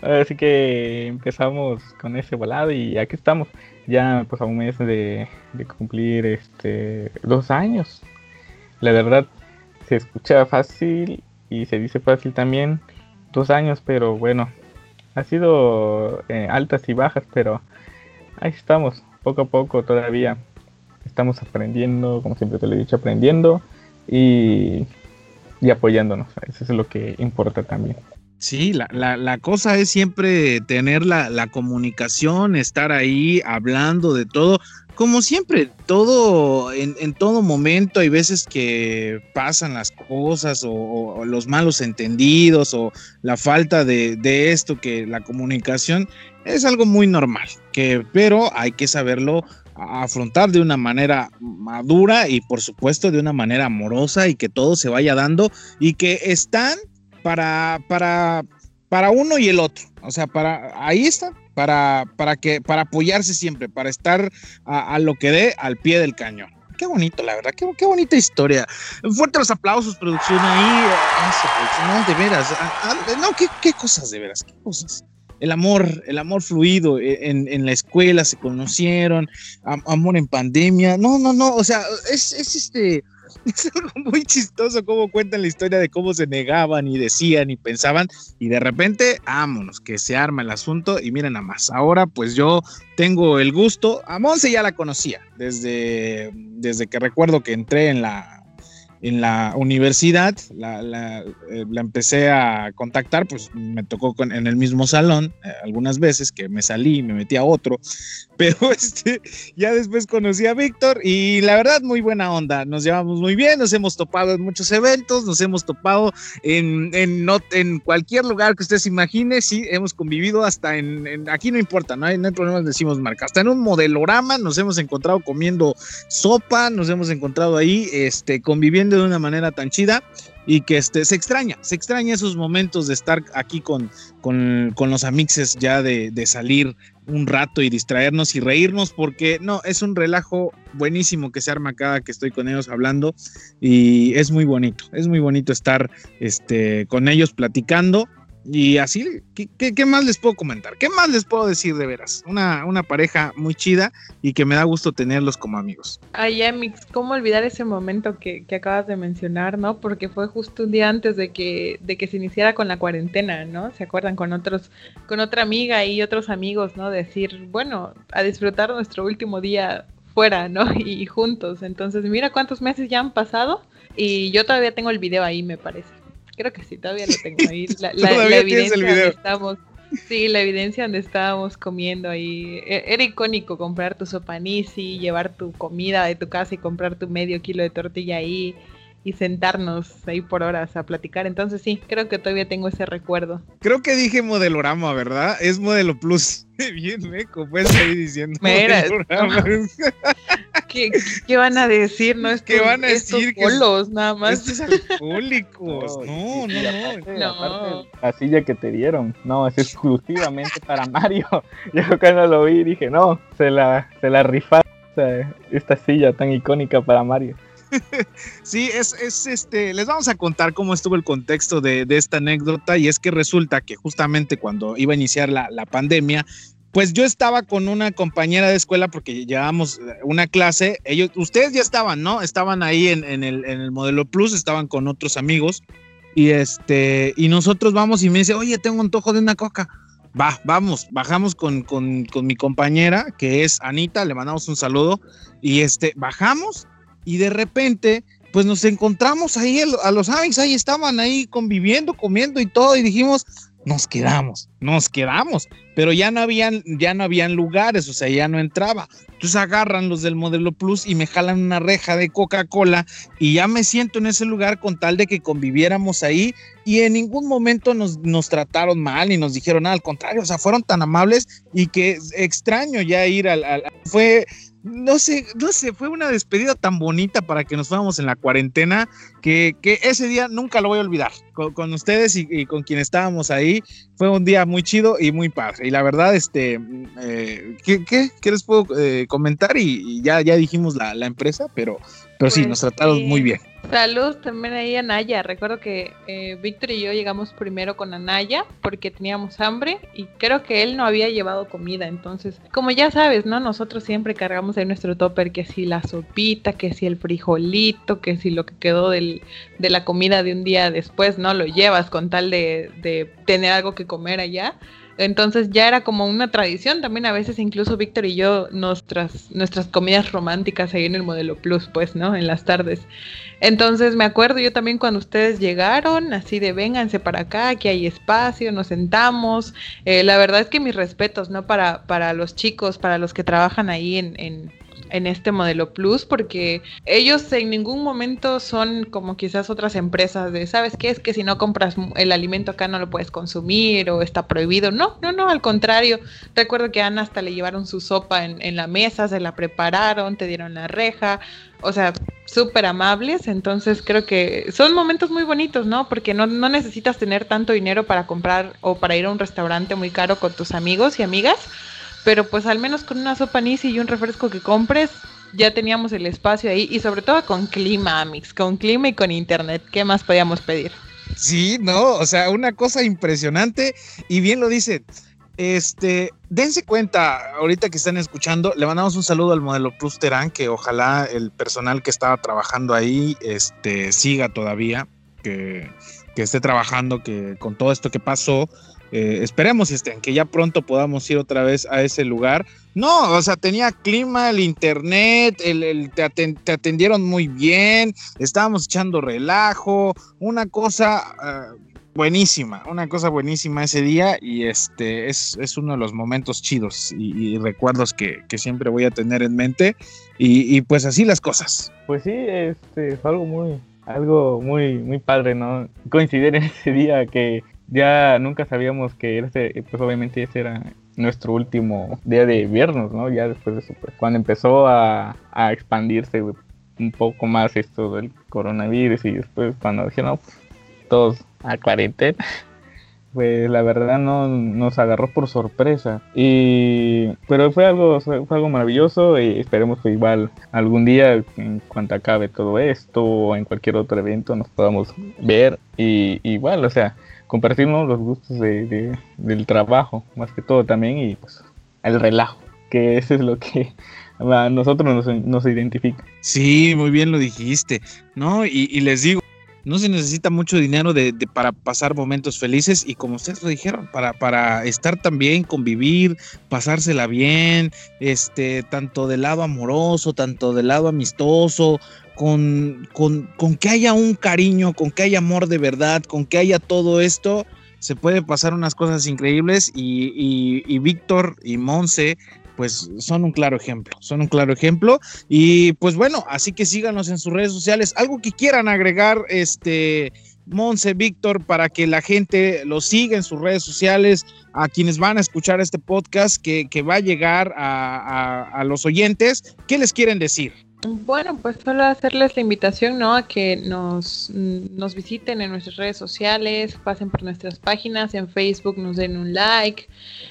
Speaker 2: Así que empezamos con ese volado y aquí estamos, ya pues a un mes de, cumplir este dos años. La verdad se escucha fácil y se dice fácil también, dos años, pero bueno, ha sido eh, altas y bajas, pero ahí estamos, poco a poco todavía estamos aprendiendo, como siempre te lo he dicho, aprendiendo y, y apoyándonos. Eso es lo que importa también.
Speaker 1: Sí, la, la, la, cosa es siempre tener la, la, comunicación, estar ahí hablando de todo. Como siempre, todo, en, todo momento hay veces que pasan las cosas o, los malos entendidos o la falta de, de, esto, que la comunicación es algo muy normal, que, pero hay que saberlo afrontar de una manera madura y por supuesto de una manera amorosa y que todo se vaya dando y que están para, para, para uno y el otro. O sea, para ahí está, para, para que, para apoyarse siempre, para estar a, lo que dé al pie del cañón. Qué bonito, la verdad, qué, qué bonita historia. Fuerte los aplausos, producción ahí. No, de veras. No, ¿qué, qué cosas de veras, qué cosas el amor, el amor fluido eh, en, en la escuela, se conocieron, am, amor en pandemia, no, no, no, o sea, es, es este, es algo muy chistoso cómo cuentan la historia de cómo se negaban y decían y pensaban y de repente, vámonos, que se arma el asunto y miren nada más, ahora pues yo tengo el gusto, a Monse ya la conocía desde, desde que recuerdo que entré en la en la universidad, la, eh, la, empecé a contactar, pues me tocó en el mismo salón eh, algunas veces que me salí, me metí a otro, pero este, ya después conocí a Víctor y la verdad muy buena onda, nos llevamos muy bien, nos hemos topado en muchos eventos, nos hemos topado en, en, no, en cualquier lugar que usted se imagine, sí, hemos convivido hasta en, aquí no importa, no hay, no hay problemas, decimos marca, hasta en un modelorama nos hemos encontrado comiendo sopa, nos hemos encontrado ahí este, conviviendo de una manera tan chida y que este, se extraña, se extraña esos momentos de estar aquí con, con, con los amixes ya de, de, salir un rato y distraernos y reírnos porque no, es un relajo buenísimo que se arma cada que estoy con ellos hablando y es muy bonito, es muy bonito estar este, con ellos platicando y así, ¿qué, ¿qué, qué, más les puedo comentar? ¿Qué más les puedo decir de veras? Una, una pareja muy chida y que me da gusto tenerlos como amigos.
Speaker 3: Ay, Amix, ¿cómo olvidar ese momento que, que, acabas de mencionar, no? Porque fue justo un día antes de que, de que se iniciara con la cuarentena, ¿no? ¿Se acuerdan? Con otros, con otra amiga y otros amigos, ¿no? Decir, bueno, a disfrutar nuestro último día fuera, ¿no? Y juntos. Entonces, mira cuántos meses ya han pasado y yo todavía tengo el video ahí, me parece creo que sí, todavía lo tengo ahí. La, la, la evidencia donde estamos. Sí, la evidencia donde estábamos comiendo ahí. Era icónico comprar tu sopanisi, llevar tu comida de tu casa y comprar tu medio kilo de tortilla ahí y sentarnos ahí por horas a platicar. Entonces sí, creo que todavía tengo ese recuerdo.
Speaker 1: Creo que dije modelorama, ¿verdad? Es modelo plus. Bien meco, pues ahí diciendo. Mira,
Speaker 3: ¿Qué, ¿Qué, van a decir? No es
Speaker 1: que van a decir
Speaker 3: que nada más.
Speaker 1: Estos alcohólicos. No, no, no.
Speaker 2: la silla que te dieron, no, es exclusivamente para Mario. Yo cuando lo vi dije, no, se la, se la rifaron esta silla tan icónica para Mario.
Speaker 1: sí, es, es, este, les vamos a contar cómo estuvo el contexto de, de, esta anécdota y es que resulta que justamente cuando iba a iniciar la, la pandemia, pues yo estaba con una compañera de escuela porque llevábamos una clase, ellos, ustedes ya estaban, ¿no? Estaban ahí en, el, modelo Plus, estaban con otros amigos y este, y nosotros vamos y me dice, oye, tengo antojo de una coca. Va, vamos, bajamos con, con, mi compañera, que es Anita, le mandamos un saludo, y este, bajamos y de repente, pues nos encontramos ahí a los amigos, ahí estaban ahí conviviendo, comiendo y todo, y dijimos, nos quedamos, nos quedamos, pero ya no habían, ya no habían lugares, o sea, ya no entraba. Entonces agarran los del modelo Plus y me jalan una reja de Coca-Cola y ya me siento en ese lugar con tal de que conviviéramos ahí y en ningún momento nos, nos trataron mal y nos dijeron nada, al contrario, o sea, fueron tan amables y que extraño ya ir al, al fue no sé, no sé, fue una despedida tan bonita para que nos fuéramos en la cuarentena que, que ese día nunca lo voy a olvidar. Con, ustedes y, con quien estábamos ahí, fue un día muy chido y muy padre. Y la verdad, este, eh, ¿qué, qué, les puedo eh, comentar? Y, ya, ya dijimos la, la empresa, pero pero sí, nos pues trataron muy bien.
Speaker 3: Salud también ahí a Naya. Recuerdo que eh, Víctor y yo llegamos primero con Anaya porque teníamos hambre y creo que él no había llevado comida. Entonces, como ya sabes, ¿no? Nosotros siempre cargamos en nuestro topper que si la sopita, que si el frijolito, que si lo que quedó del, de la comida de un día después, ¿no? Lo llevas con tal de, de tener algo que comer allá. Entonces ya era como una tradición también a veces incluso Víctor y yo nuestras nuestras comidas románticas ahí en el modelo Plus, pues, ¿no? En las tardes. Entonces me acuerdo yo también cuando ustedes llegaron, así de vénganse para acá, aquí hay espacio, nos sentamos. Eh, la verdad es que mis respetos, ¿no? Para, para los chicos, para los que trabajan ahí en, en en este modelo Plus porque ellos en ningún momento son como quizás otras empresas de, ¿sabes qué? Es que si no compras el alimento acá no lo puedes consumir o está prohibido. No, no, no, al contrario. Recuerdo que a Ana hasta le llevaron su sopa en, la mesa, se la prepararon, te dieron la reja. O sea, súper amables, entonces creo que son momentos muy bonitos, ¿no? Porque no, no necesitas tener tanto dinero para comprar o para ir a un restaurante muy caro con tus amigos y amigas, pero pues al menos con una sopa nisi y un refresco que compres, ya teníamos el espacio ahí y sobre todo con clima, Amix, con clima y con internet. ¿Qué más podíamos pedir?
Speaker 1: Sí, no, o sea, una cosa impresionante y bien lo dice. Este, dense cuenta, ahorita que están escuchando, le mandamos un saludo al modelo Plus Terán, que ojalá el personal que estaba trabajando ahí este, siga todavía, que, que esté trabajando, que con todo esto que pasó, eh, esperemos este, que ya pronto podamos ir otra vez a ese lugar. No, o sea, tenía clima, el internet, el, te, atendieron muy bien, estábamos echando relajo, una cosa ah, buenísima, una cosa buenísima ese día y este es, es uno de los momentos chidos y, recuerdos que, que, siempre voy a tener en mente y, y, pues así las cosas.
Speaker 2: Pues sí, este fue algo muy, algo muy, muy padre, ¿no? Coincidir en ese día que ya nunca sabíamos que ese, pues obviamente ese era nuestro último día de viernes, ¿no? Ya después de eso, pues, cuando empezó a, expandirse un poco más esto del coronavirus y después cuando dijeron, pues, todos a cuarentena, pues la verdad no nos agarró por sorpresa y pero fue algo fue algo maravilloso y esperemos que igual algún día en cuanto acabe todo esto o en cualquier otro evento nos podamos ver y igual o sea compartimos los gustos de, del trabajo, más que todo también, y pues el relajo, que eso es lo que a nosotros nos, nos identifica.
Speaker 1: Sí, muy bien lo dijiste, ¿no? Y, les digo, no se necesita mucho dinero de, para pasar momentos felices y como ustedes lo dijeron, para, para estar también, convivir, pasársela bien, este, tanto del lado amoroso, tanto del lado amistoso, con, con, que haya un cariño, con que haya amor de verdad, con que haya todo esto, se puede pasar unas cosas increíbles y, y, Víctor y Monse pues son un claro ejemplo, son un claro ejemplo y pues bueno, así que síganos en sus redes sociales, algo que quieran agregar, este, Monse, Víctor, para que la gente lo siga en sus redes sociales, a quienes van a escuchar este podcast que, va a llegar a los oyentes, ¿qué les quieren decir?
Speaker 3: Bueno, pues solo hacerles la invitación, ¿no? A que nos, nos visiten en nuestras redes sociales, pasen por nuestras páginas, en Facebook nos den un like,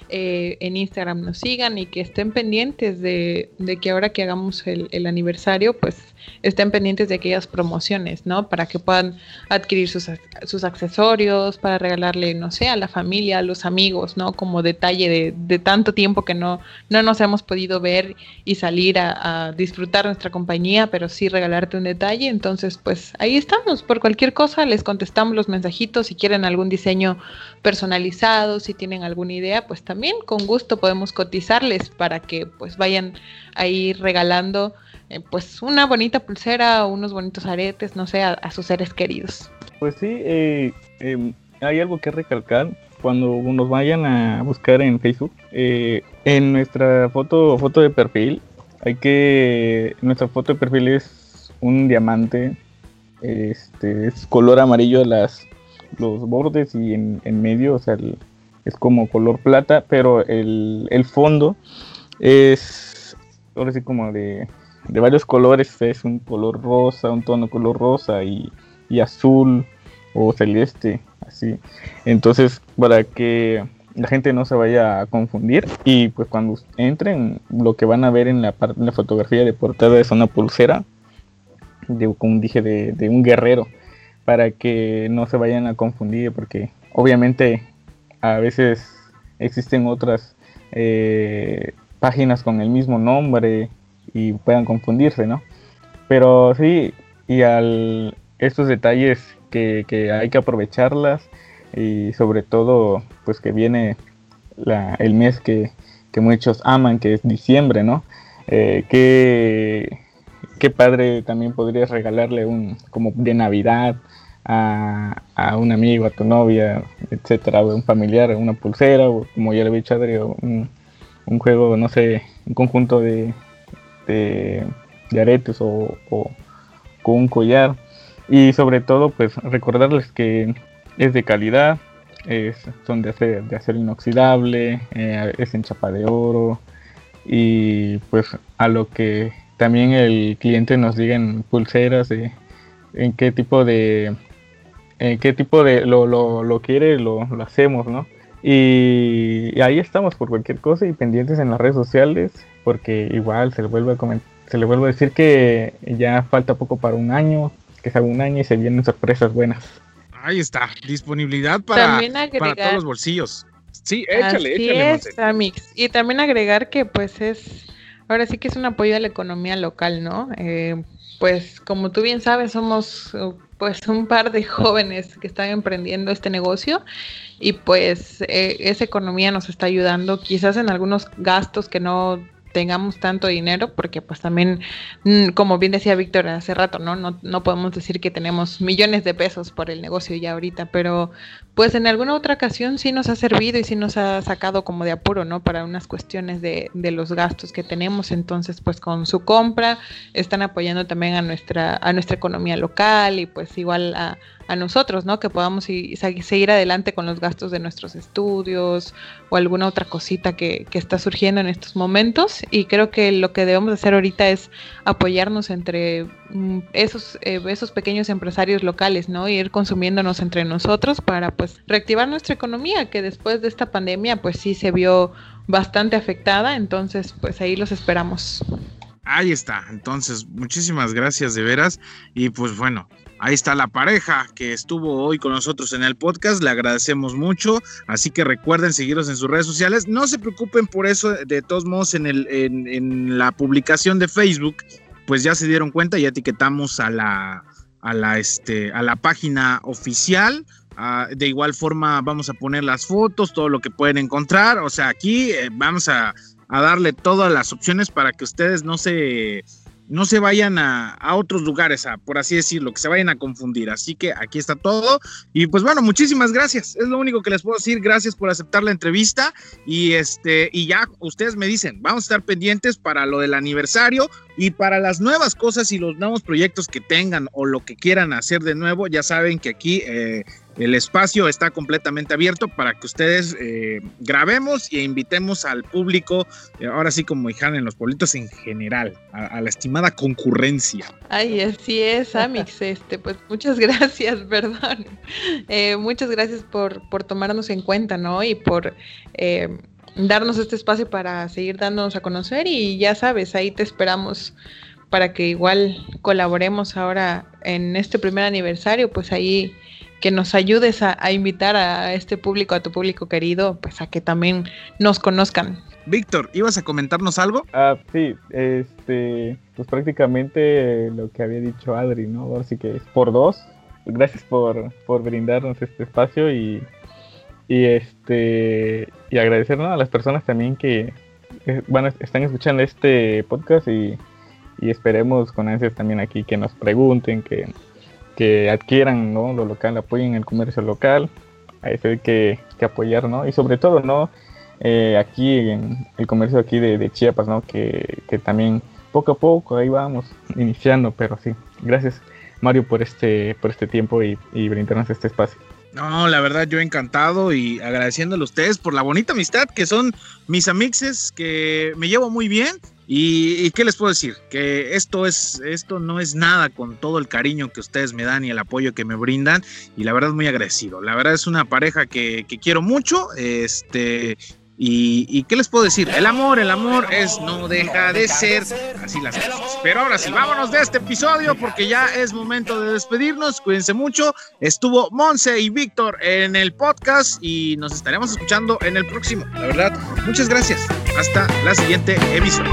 Speaker 3: eh, en Instagram nos sigan y que estén pendientes de, de que ahora que hagamos el, el, aniversario, pues estén pendientes de aquellas promociones, ¿no? Para que puedan adquirir sus, sus accesorios, para regalarle, no sé, a la familia, a los amigos, ¿no? Como detalle de, de tanto tiempo que no, no nos hemos podido ver y salir a, a disfrutar nuestra compañía, pero sí regalarte un detalle. Entonces, pues ahí estamos. Por cualquier cosa les contestamos los mensajitos. Si quieren algún diseño personalizado, si tienen alguna idea, pues también con gusto podemos cotizarles para que pues vayan ahí regalando eh, pues una bonita pulsera o unos bonitos aretes, no sé, a, sus seres queridos.
Speaker 2: Pues sí, eh, em, hay algo que recalcar cuando nos vayan a buscar en Facebook. Eh, en nuestra foto, foto de perfil hay que. Nuestra foto de perfil es un diamante. Este es color amarillo las los bordes y en, medio, o sea, es como color plata, pero el, fondo es ahora sí como de, de, varios colores, es un color rosa, un tono color rosa y, y azul o celeste, así. Entonces, para que la gente no se vaya a confundir y pues cuando entren lo que van a ver en la, la fotografía de portada es una pulsera de, como dije de, un guerrero para que no se vayan a confundir porque obviamente a veces existen otras eh, páginas con el mismo nombre y puedan confundirse no pero sí y al estos detalles que, que hay que aprovecharlas y sobre todo pues que viene el mes que, muchos aman, que es diciembre, ¿no? Eh, qué, padre también podrías regalarle un como de Navidad a, un amigo, a tu novia, etcétera, un familiar, una pulsera, o como ya le he dicho Adri, un, un juego, no sé, un conjunto de, de, aretes o, con un collar. Y sobre todo, pues recordarles que es de calidad, es, son de acero, de acero inoxidable, eh, es en chapa de oro. Y pues a lo que también el cliente nos diga en pulseras de en qué tipo de en qué tipo de lo, lo, quiere lo, lo, hacemos no y, ahí estamos por cualquier cosa y pendientes en las redes sociales porque igual se le vuelve a se le vuelve a decir que ya falta poco para un año que es un año y se vienen sorpresas buenas
Speaker 1: Ahí está, disponibilidad para, para todos los bolsillos. Sí, échale, échale.
Speaker 3: Y también agregar que pues es, ahora sí que es un apoyo a la economía local, ¿no? Eh, pues como tú bien sabes, somos pues un par de jóvenes que están emprendiendo este negocio y pues eh, esa economía nos está ayudando quizás en algunos gastos que no tengamos tanto dinero, porque pues también, mm, como bien decía Víctor hace rato, ¿no? ¿no? No podemos decir que tenemos millones de pesos por el negocio ya ahorita, pero pues en alguna otra ocasión sí nos ha servido y sí nos ha sacado como de apuro, ¿no? Para unas cuestiones de, de los gastos que tenemos. Entonces, pues con su compra están apoyando también a nuestra, a nuestra economía local y pues igual a, a nosotros, ¿no? Que podamos seguir adelante con los gastos de nuestros estudios o alguna otra cosita que, está surgiendo en estos momentos. Y creo que lo que debemos hacer ahorita es apoyarnos entre mm, esos, eh, esos pequeños empresarios locales, ¿no? Y ir consumiéndonos entre nosotros para pues reactivar nuestra economía, que después de esta pandemia pues sí se vio bastante afectada. Entonces, pues ahí los esperamos.
Speaker 1: Ahí está. Entonces, muchísimas gracias de veras. Y pues bueno, Ahí está la pareja que estuvo hoy con nosotros en el podcast. Le agradecemos mucho. Así que recuerden seguirnos en sus redes sociales. No se preocupen por eso. De todos modos, en, el, en, la publicación de Facebook, pues ya se dieron cuenta y etiquetamos a la, a la, este, a la página oficial. Ah, de igual forma, vamos a poner las fotos, todo lo que pueden encontrar. O sea, aquí eh, vamos a, a darle todas las opciones para que ustedes no se no se vayan a, otros lugares, a, por así decirlo, que se vayan a confundir. Así que aquí está todo. Y pues bueno, muchísimas gracias. Es lo único que les puedo decir. Gracias por aceptar la entrevista. Y este, y ya ustedes me dicen, vamos a estar pendientes para lo del aniversario y para las nuevas cosas y los nuevos proyectos que tengan o lo que quieran hacer de nuevo. Ya saben que aquí eh, el espacio está completamente abierto para que ustedes eh, grabemos e invitemos al público, eh, ahora sí como dijeron en los pueblitos en general, a, la estimada concurrencia.
Speaker 3: Ay, así es, Amix. Este, pues muchas gracias, perdón. Eh, muchas gracias por, por tomarnos en cuenta, ¿no? Y por darnos este espacio para seguir dándonos a conocer. Y ya sabes, ahí te esperamos para que igual colaboremos ahora en este primer aniversario, pues ahí que nos ayudes a, invitar a este público, a tu público querido, pues a que también nos conozcan.
Speaker 1: Víctor, ¿ibas a comentarnos algo?
Speaker 2: Ah, sí, este, pues prácticamente lo que había dicho Adri, ¿no? Ahora sí que es por dos. Gracias por, por brindarnos este espacio y, y este y agradecer a las personas también que bueno, están escuchando este podcast y, y esperemos con ansias también aquí que nos pregunten, que que adquieran ¿no? lo local, apoyen el comercio local, a eso hay que, apoyar, ¿no? Y sobre todo, ¿no? Eh, aquí en el comercio aquí de, Chiapas, ¿no? Que, también poco a poco ahí vamos iniciando, pero sí, gracias Mario por este, por este tiempo y brindarnos este espacio.
Speaker 1: No, la verdad yo encantado y agradeciéndole a ustedes por la bonita amistad que son mis amixes, que me llevo muy bien y, qué les puedo decir, que esto es, esto no es nada con todo el cariño que ustedes me dan y el apoyo que me brindan, y la verdad muy agradecido. La verdad es una pareja que, que quiero mucho, este, y, qué les puedo decir, el amor, el amor es no deja de ser así las cosas. Pero ahora sí, vámonos de este episodio porque ya es momento de despedirnos. Cuídense mucho. Estuvo Monse y Víctor en el podcast y nos estaremos escuchando en el próximo. La verdad, muchas gracias. Hasta la siguiente emisión.